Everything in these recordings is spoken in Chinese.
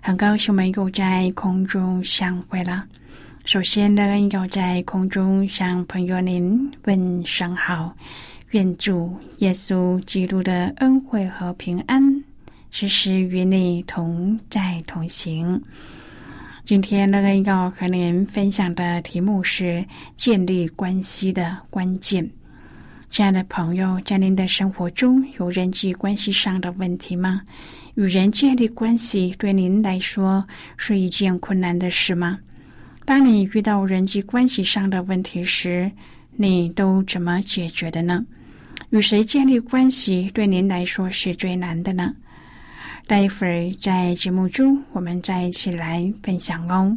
很高兴我们又在空中相会了。首先呢，要在空中向朋友您问声好，愿主耶稣基督的恩惠和平安时时与你同在同行。今天呢，要和您分享的题目是建立关系的关键。亲爱的朋友，在您的生活中有人际关系上的问题吗？与人建立关系对您来说是一件困难的事吗？当你遇到人际关系上的问题时，你都怎么解决的呢？与谁建立关系对您来说是最难的呢？待会儿在节目中我们再一起来分享哦。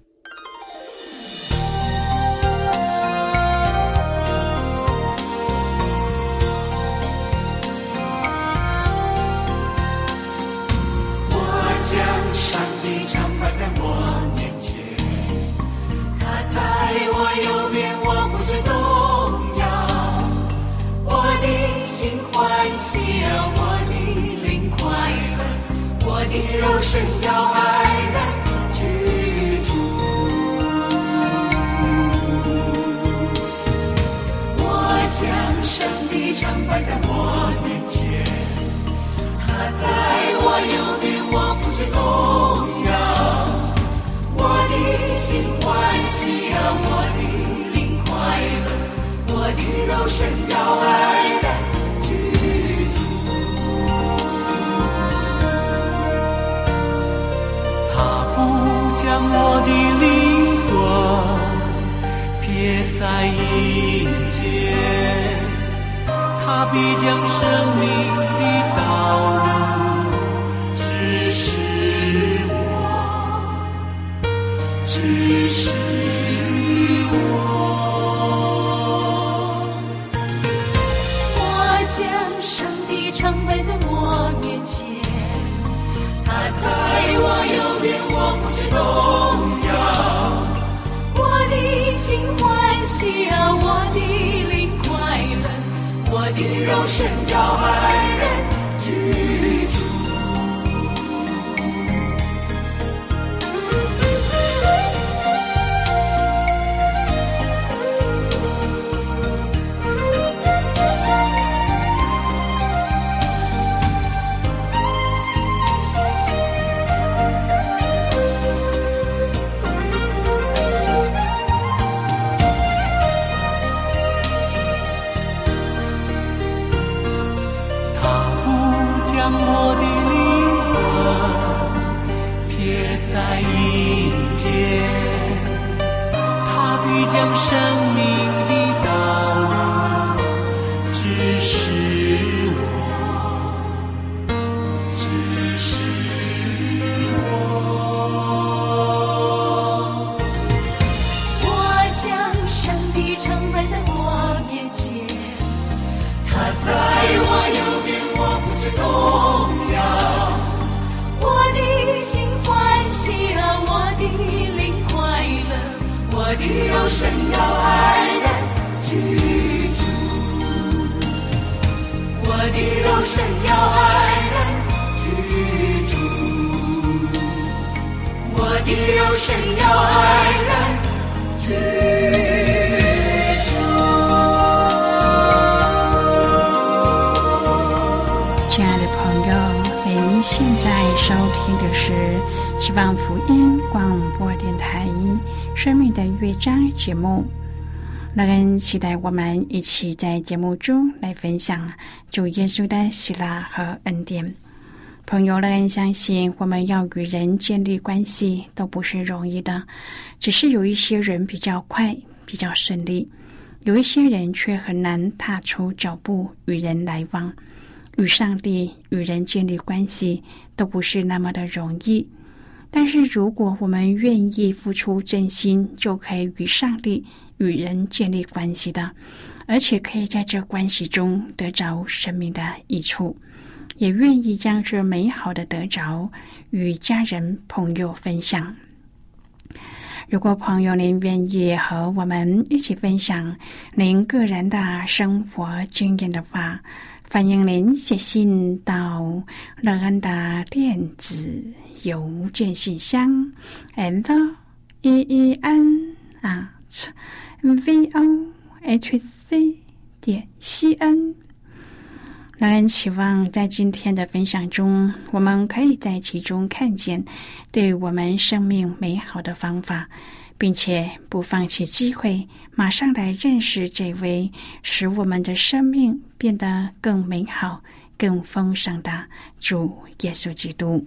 我面前，他在我右边，我不知动摇。我的心欢喜，我的灵快乐，我的肉身要安然居住。我将上帝常摆在我面前，他在我右边。我不知动，心欢喜啊，我的灵快乐，我的肉身要安然居住。他不将我的灵魂撇在阴间，他必将生命的道。只是我我将上帝成为在我面前他在我右边我不知动摇我的心欢喜啊我的灵快乐我的肉身感恩人。只是我我将上帝成为在我面前他在我右边我不知动摇。我的心欢喜啊我的灵快乐我的肉身要安然居住我的肉身要神要安然居住。亲爱的朋友，您现在收听的是希望福音广播电台《生命的乐章》节目。乐恩期待我们一起在节目中来分享主耶稣的喜乐和恩典。朋友，乐恩相信，我们要与人建立关系都不是容易的，只是有一些人比较快，比较顺利；有一些人却很难踏出脚步与人来往。与上帝、与人建立关系都不是那么的容易。但是，如果我们愿意付出真心，就可以与上帝、与人建立关系的，而且可以在这关系中得着生命的益处，也愿意将这美好的得着与家人、朋友分享。如果朋友您愿意和我们一起分享您个人的生活经验的话，欢迎您写信到乐安的电子邮件信箱，and e e n 啊，v o h c 点 c n。感恩期望在今天的分享中，我们可以在其中看见对我们生命美好的方法。并且不放弃机会，马上来认识这位使我们的生命变得更美好、更丰盛的主耶稣基督。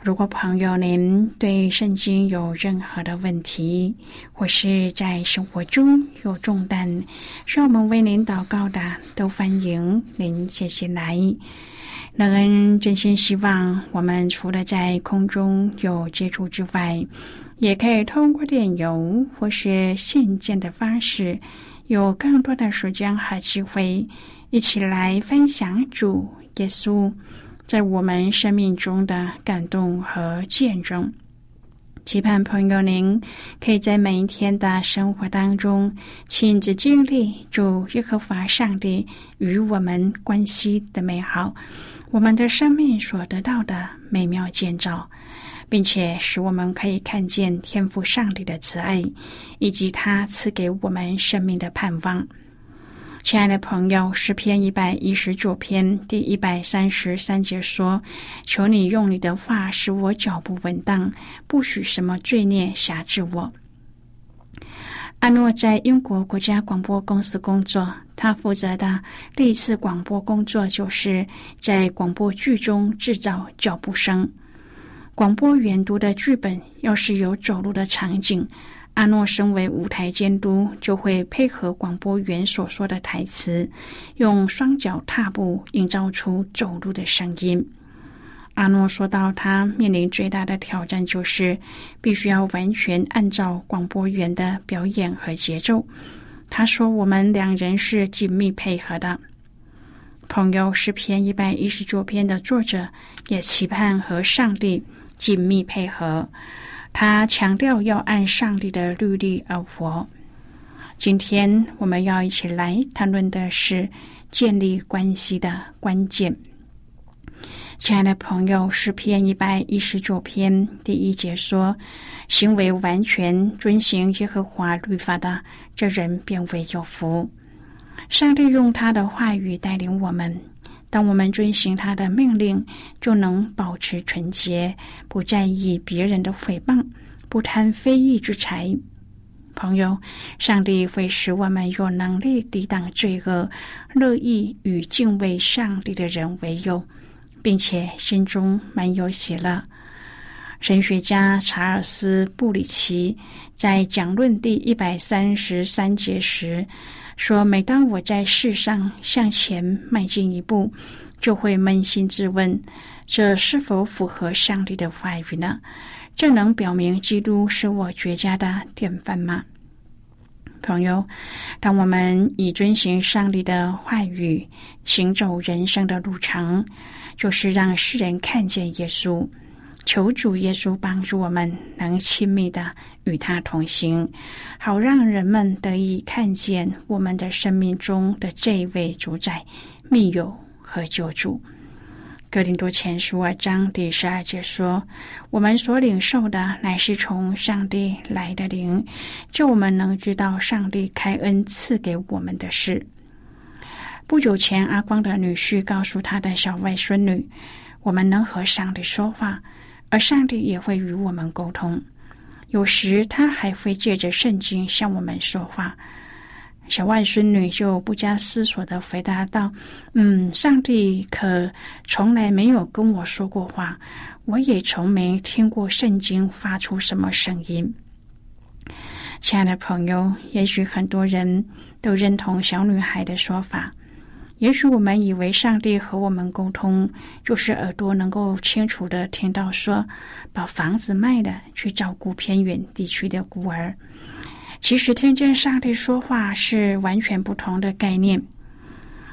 如果朋友您对圣经有任何的问题，或是在生活中有重担，需要我们为您祷告的，都欢迎您写信来。乐恩真心希望，我们除了在空中有接触之外，也可以通过电邮或是信件的方式，有更多的时间和机会，一起来分享主耶稣在我们生命中的感动和见证。期盼朋友您可以在每一天的生活当中亲自经历主耶和华上帝与我们关系的美好，我们的生命所得到的美妙建造。并且使我们可以看见天赋上帝的慈爱，以及他赐给我们生命的盼望。亲爱的朋友，诗篇一百一十九篇第一百三十三节说：“求你用你的话使我脚步稳当，不许什么罪孽辖制我。”阿诺在英国国家广播公司工作，他负责的第一次广播工作就是在广播剧中制造脚步声。广播员读的剧本要是有走路的场景，阿诺身为舞台监督，就会配合广播员所说的台词，用双脚踏步，营造出走路的声音。阿诺说到，他面临最大的挑战就是必须要完全按照广播员的表演和节奏。他说：“我们两人是紧密配合的。”朋友诗篇一百一十九篇的作者也期盼和上帝。紧密配合，他强调要按上帝的律例而活。今天我们要一起来谈论的是建立关系的关键。亲爱的朋友，诗篇一百一十九篇第一节说：“行为完全遵行耶和华律法的，这人便为有福。”上帝用他的话语带领我们。当我们遵行他的命令，就能保持纯洁，不在意别人的诽谤，不贪非义之财。朋友，上帝会使我们有能力抵挡罪恶，乐意与敬畏上帝的人为友，并且心中满有喜乐。神学家查尔斯·布里奇在讲论第一百三十三节时。说：“每当我在世上向前迈进一步，就会扪心自问：这是否符合上帝的话语呢？这能表明基督是我绝佳的典范吗？”朋友，当我们以遵循上帝的话语，行走人生的路程，就是让世人看见耶稣。求主耶稣帮助我们，能亲密的与他同行，好让人们得以看见我们的生命中的这位主宰、密友和救主。哥林多前书二章第十二节说：“我们所领受的乃是从上帝来的灵，就我们能知道上帝开恩赐给我们的事。”不久前，阿光的女婿告诉他的小外孙女：“我们能和上帝说话，而上帝也会与我们沟通。有时，他还会借着圣经向我们说话。”小外孙女就不加思索的回答道：“嗯，上帝可从来没有跟我说过话，我也从没听过圣经发出什么声音。”亲爱的朋友，也许很多人都认同小女孩的说法。也许我们以为上帝和我们沟通，就是耳朵能够清楚的听到说：“把房子卖了，去照顾偏远地区的孤儿。”其实，听见上帝说话是完全不同的概念。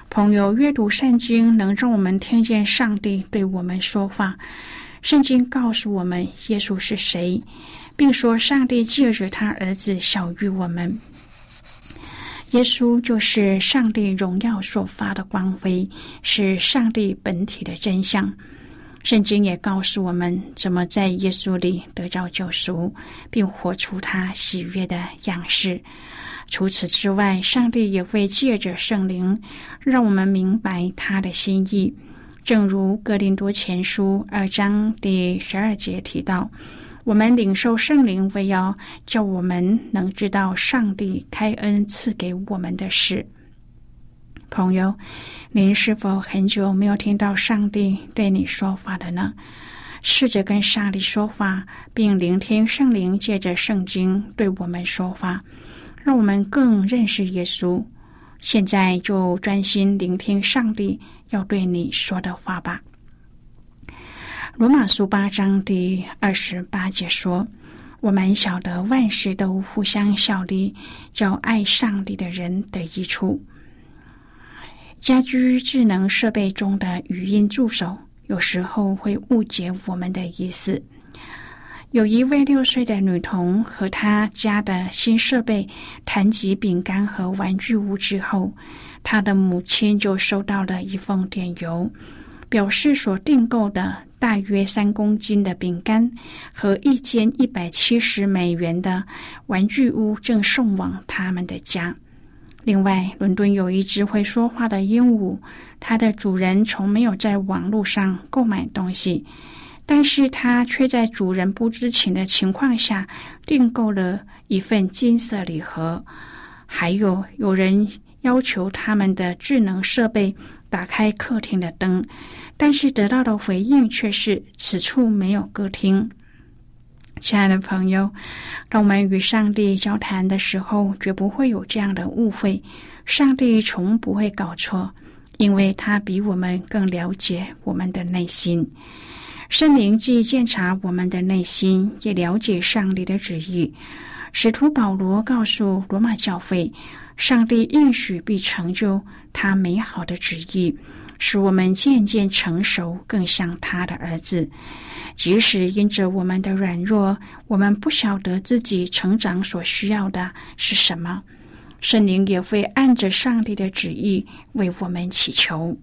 朋友，阅读圣经能让我们听见上帝对我们说话。圣经告诉我们耶稣是谁，并说上帝借着他儿子小于我们。耶稣就是上帝荣耀所发的光辉，是上帝本体的真相。圣经也告诉我们怎么在耶稣里得到救赎，并活出他喜悦的样式。除此之外，上帝也会借着圣灵，让我们明白他的心意。正如哥林多前书二章第十二节提到：“我们领受圣灵，为要叫我们能知道上帝开恩赐给我们的事。”朋友，您是否很久没有听到上帝对你说话了呢？试着跟上帝说话，并聆听圣灵借着圣经对我们说话，让我们更认识耶稣。现在就专心聆听上帝要对你说的话吧。罗马书八章第二十八节说：“我们晓得万事都互相效力，叫爱上帝的人得益处。”家居智能设备中的语音助手有时候会误解我们的意思。有一位六岁的女童和她家的新设备谈及饼干和玩具屋之后，她的母亲就收到了一封电邮，表示所订购的大约三公斤的饼干和一间一百七十美元的玩具屋正送往他们的家。另外，伦敦有一只会说话的鹦鹉，它的主人从没有在网络上购买东西，但是它却在主人不知情的情况下订购了一份金色礼盒。还有，有人要求他们的智能设备打开客厅的灯，但是得到的回应却是此处没有歌厅。亲爱的朋友，当我们与上帝交谈的时候，绝不会有这样的误会。上帝从不会搞错，因为他比我们更了解我们的内心。圣灵既检查我们的内心，也了解上帝的旨意。使徒保罗告诉罗马教会，上帝应许必成就他美好的旨意，使我们渐渐成熟，更像他的儿子。即使因着我们的软弱，我们不晓得自己成长所需要的是什么，圣灵也会按着上帝的旨意为我们祈求。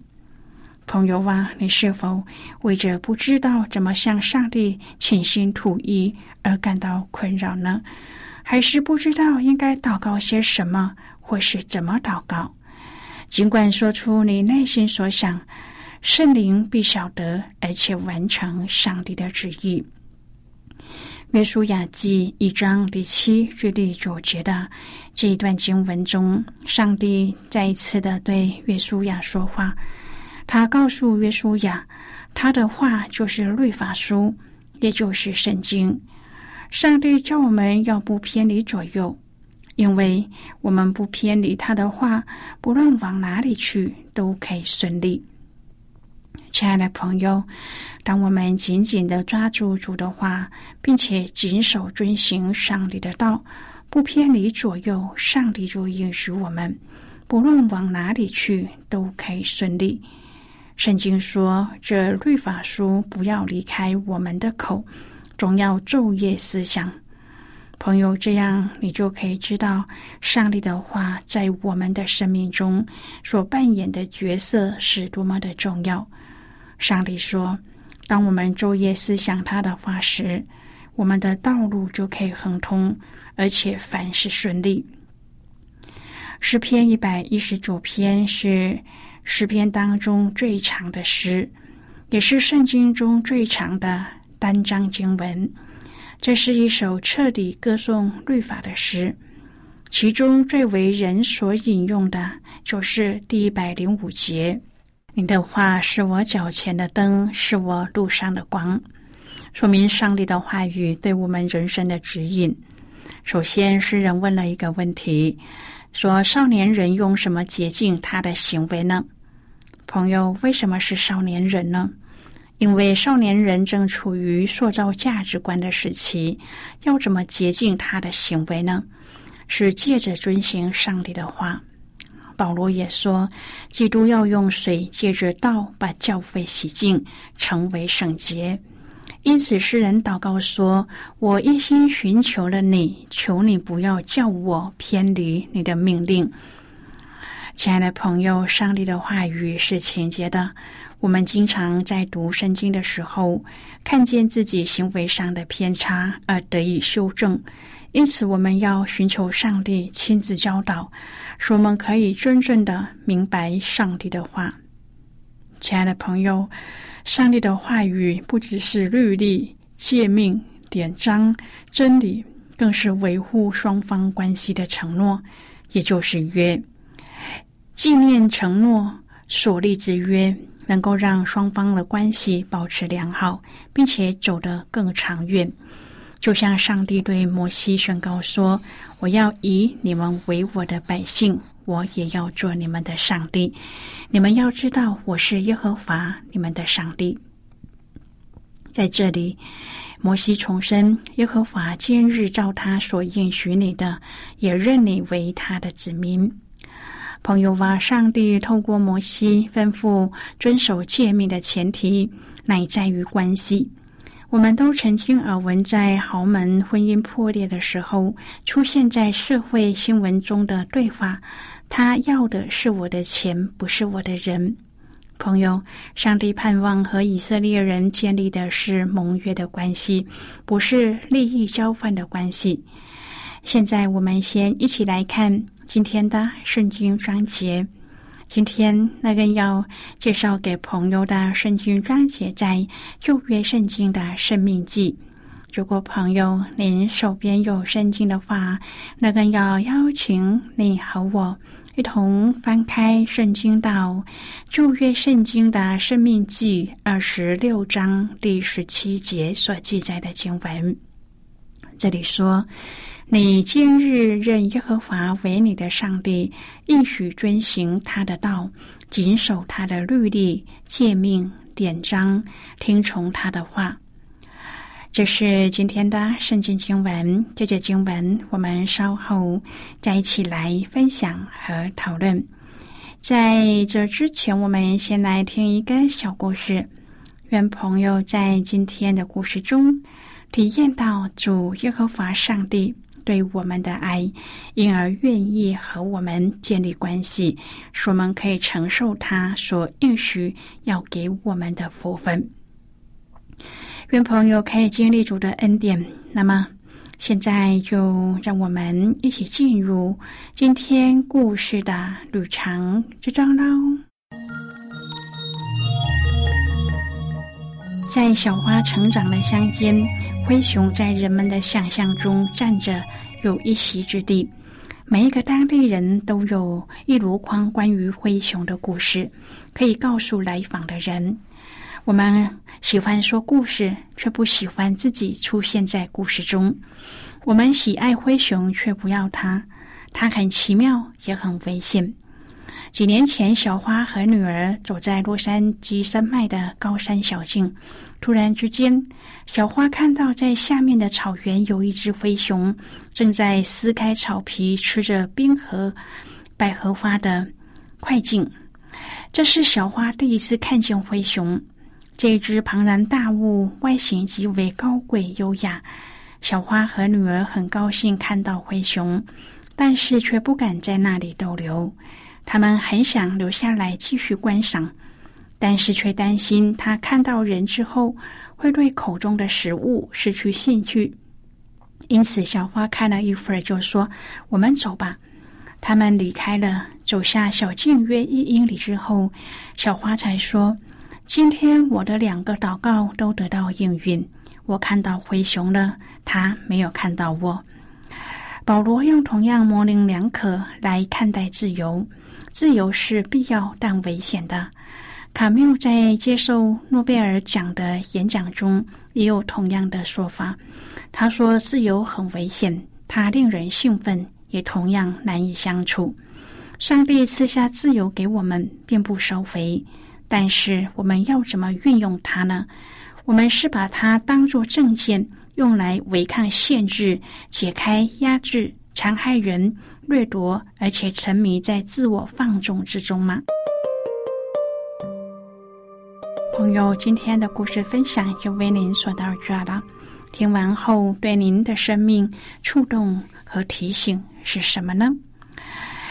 朋友啊，你是否为着不知道怎么向上帝倾心吐意而感到困扰呢？还是不知道应该祷告些什么，或是怎么祷告？尽管说出你内心所想。圣灵必晓得，而且完成上帝的旨意。约书亚记一章第七至第九节的这一段经文中，上帝再一次的对约书亚说话。他告诉约书亚，他的话就是律法书，也就是圣经。上帝叫我们要不偏离左右，因为我们不偏离他的话，不论往哪里去都可以顺利。亲爱的朋友，当我们紧紧的抓住主的话，并且谨守遵行上帝的道，不偏离左右，上帝就允许我们，不论往哪里去都可以顺利。圣经说：“这律法书不要离开我们的口，总要昼夜思想。”朋友，这样你就可以知道上帝的话在我们的生命中所扮演的角色是多么的重要。上帝说：“当我们昼夜思想他的话时，我们的道路就可以亨通，而且凡事顺利。”诗篇一百一十九篇是诗篇当中最长的诗，也是圣经中最长的单章经文。这是一首彻底歌颂律法的诗，其中最为人所引用的就是第一百零五节：“你的话是我脚前的灯，是我路上的光。”说明上帝的话语对我们人生的指引。首先，诗人问了一个问题。说少年人用什么洁净他的行为呢？朋友，为什么是少年人呢？因为少年人正处于塑造价值观的时期，要怎么洁净他的行为呢？是借着遵行上帝的话。保罗也说，基督要用水借着道把教会洗净，成为圣洁。因此，诗人祷告说：“我一心寻求了你，求你不要叫我偏离你的命令。”亲爱的朋友，上帝的话语是情节的。我们经常在读圣经的时候，看见自己行为上的偏差而得以修正。因此，我们要寻求上帝亲自教导，使我们可以真正的明白上帝的话。亲爱的朋友。上帝的话语不只是律例、诫命、典章、真理，更是维护双方关系的承诺，也就是约。纪念承诺所立之约，能够让双方的关系保持良好，并且走得更长远。就像上帝对摩西宣告说：“我要以你们为我的百姓。”我也要做你们的上帝，你们要知道我是耶和华你们的上帝。在这里，摩西重申耶和华今日照他所应许你的，也认你为他的子民。朋友哇，上帝透过摩西吩咐遵守诫命的前提，乃在于关系。我们都曾经耳闻，在豪门婚姻破裂的时候，出现在社会新闻中的对话。他要的是我的钱，不是我的人。朋友，上帝盼望和以色列人建立的是盟约的关系，不是利益交换的关系。现在，我们先一起来看今天的圣经章节。今天那个要介绍给朋友的圣经章节，在旧约圣经的生命记。如果朋友您手边有圣经的话，那个要邀请你和我。一同翻开圣经到旧约圣经的生命记二十六章第十七节所记载的经文。这里说：“你今日认耶和华为你的上帝，应许遵行他的道，谨守他的律例、诫命、典章，听从他的话。”这是今天的圣经经文。这节经文我们稍后再一起来分享和讨论。在这之前，我们先来听一个小故事。愿朋友在今天的故事中体验到主耶和华上帝对我们的爱，因而愿意和我们建立关系，使我们可以承受他所应许要给我们的福分。愿朋友可以经历主的恩典。那么，现在就让我们一起进入今天故事的旅程之中喽。在小花成长的乡间，灰熊在人们的想象中站着有一席之地。每一个当地人都有一箩筐关于灰熊的故事，可以告诉来访的人。我们喜欢说故事，却不喜欢自己出现在故事中。我们喜爱灰熊，却不要它。它很奇妙，也很危险。几年前，小花和女儿走在洛杉矶山脉的高山小径，突然之间，小花看到在下面的草原有一只灰熊正在撕开草皮，吃着冰河百合花的快进。这是小花第一次看见灰熊。这只庞然大物外形极为高贵优雅，小花和女儿很高兴看到灰熊，但是却不敢在那里逗留。他们很想留下来继续观赏，但是却担心他看到人之后会对口中的食物失去兴趣。因此，小花看了一会儿，就说：“我们走吧。”他们离开了，走下小径约一英里之后，小花才说：“今天我的两个祷告都得到应允。我看到灰熊了，他没有看到我。”保罗用同样模棱两可来看待自由。自由是必要但危险的。卡缪在接受诺贝尔奖的演讲中也有同样的说法。他说：“自由很危险，它令人兴奋。”也同样难以相处。上帝赐下自由给我们，并不收回，但是我们要怎么运用它呢？我们是把它当作证件，用来违抗限制、解开压制、残害人、掠夺，而且沉迷在自我放纵之中吗？朋友，今天的故事分享就为您说到这了。听完后，对您的生命触动和提醒。是什么呢？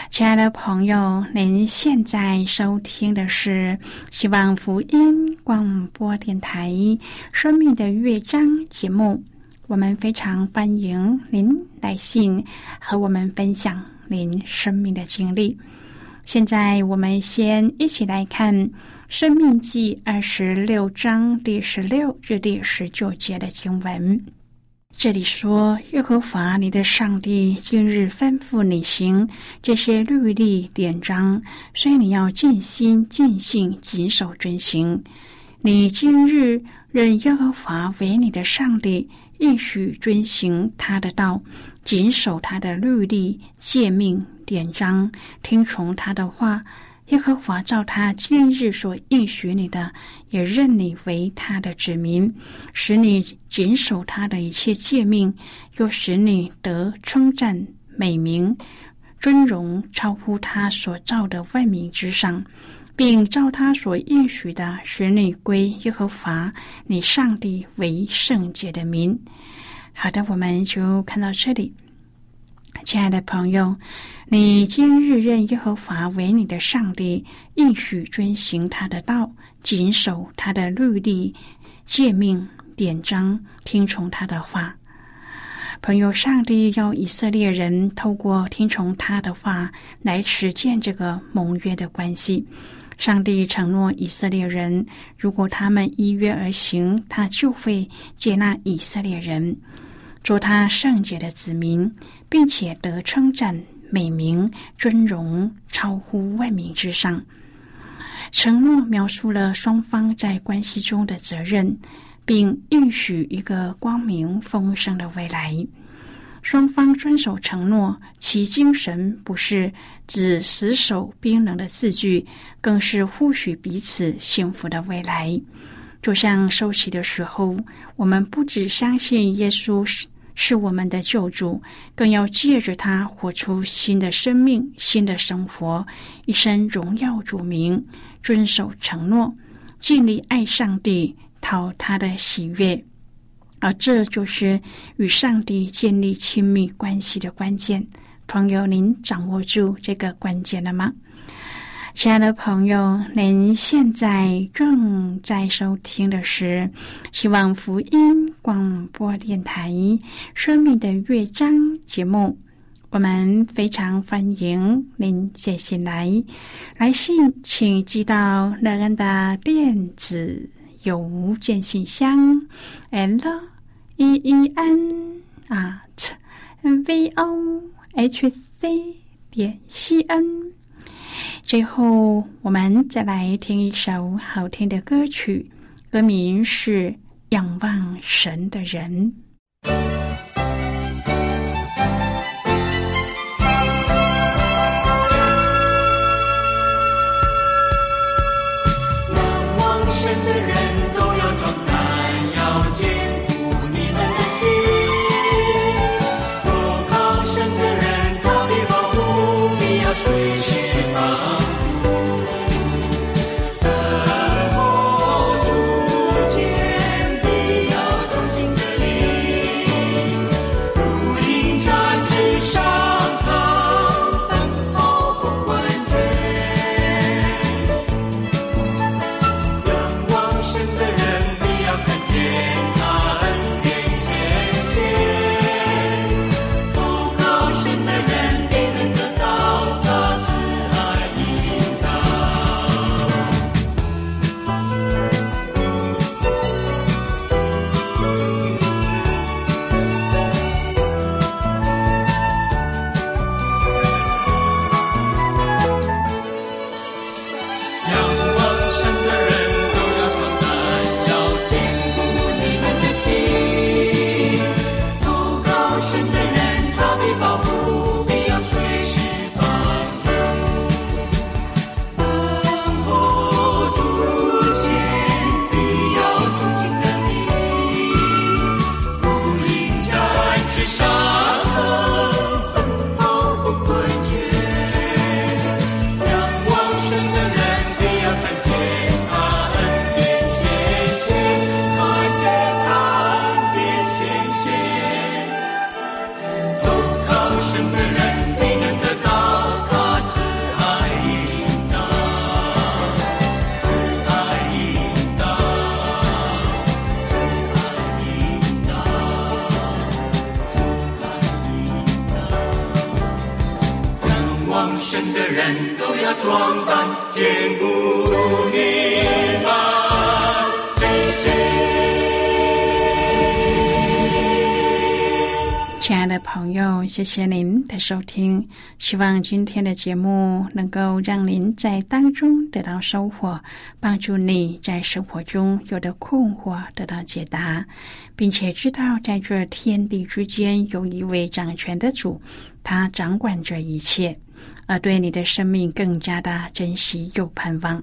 亲爱的朋友，您现在收听的是希望福音广播电台《生命的乐章》节目。我们非常欢迎您来信和我们分享您生命的经历。现在，我们先一起来看《生命记》二十六章第十六至第十九节的经文。这里说：“耶和华你的上帝今日吩咐你行这些律例典章，所以你要尽心尽性谨守遵行。你今日认耶和华为你的上帝，应许遵行他的道，谨守他的律例诫命典章，听从他的话。”耶和华照他今日所应许你的，也认你为他的子民，使你谨守他的一切诫命，又使你得称赞美名、尊荣，超乎他所造的万民之上，并照他所应许的，使你归耶和华你上帝为圣洁的民。好的，我们就看到这里。亲爱的朋友，你今日认耶和华为你的上帝，应许遵行他的道，谨守他的律例、诫命、典章，听从他的话。朋友，上帝要以色列人透过听从他的话来实践这个盟约的关系。上帝承诺以色列人，如果他们依约而行，他就会接纳以色列人。做他圣洁的子民，并且得称赞、美名、尊荣，超乎万民之上。承诺描述了双方在关系中的责任，并应许一个光明丰盛的未来。双方遵守承诺，其精神不是指死守冰冷的字句，更是呼许彼此幸福的未来。就像受洗的时候，我们不只相信耶稣是。我们的救主，更要借着他活出新的生命、新的生活，一生荣耀主名，遵守承诺，尽力爱上帝，讨他的喜悦。而这就是与上帝建立亲密关系的关键。朋友，您掌握住这个关键了吗？亲爱的朋友，您现在正在收听的是希望福音广播电台《生命的乐章》节目。我们非常欢迎您写信来，来信请寄到乐恩的电子邮件信箱：l e e n at v o h c 点 c n。最后，我们再来听一首好听的歌曲，歌名是《仰望神的人》。往的人没能得到他慈爱，应当，慈爱应当，慈爱应当，慈爱应当。仰望生的人都要装扮坚固你。的朋友，谢谢您的收听。希望今天的节目能够让您在当中得到收获，帮助你在生活中有的困惑得到解答，并且知道在这天地之间有一位掌权的主，他掌管着一切，而对你的生命更加的珍惜又盼望。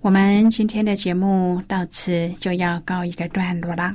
我们今天的节目到此就要告一个段落了。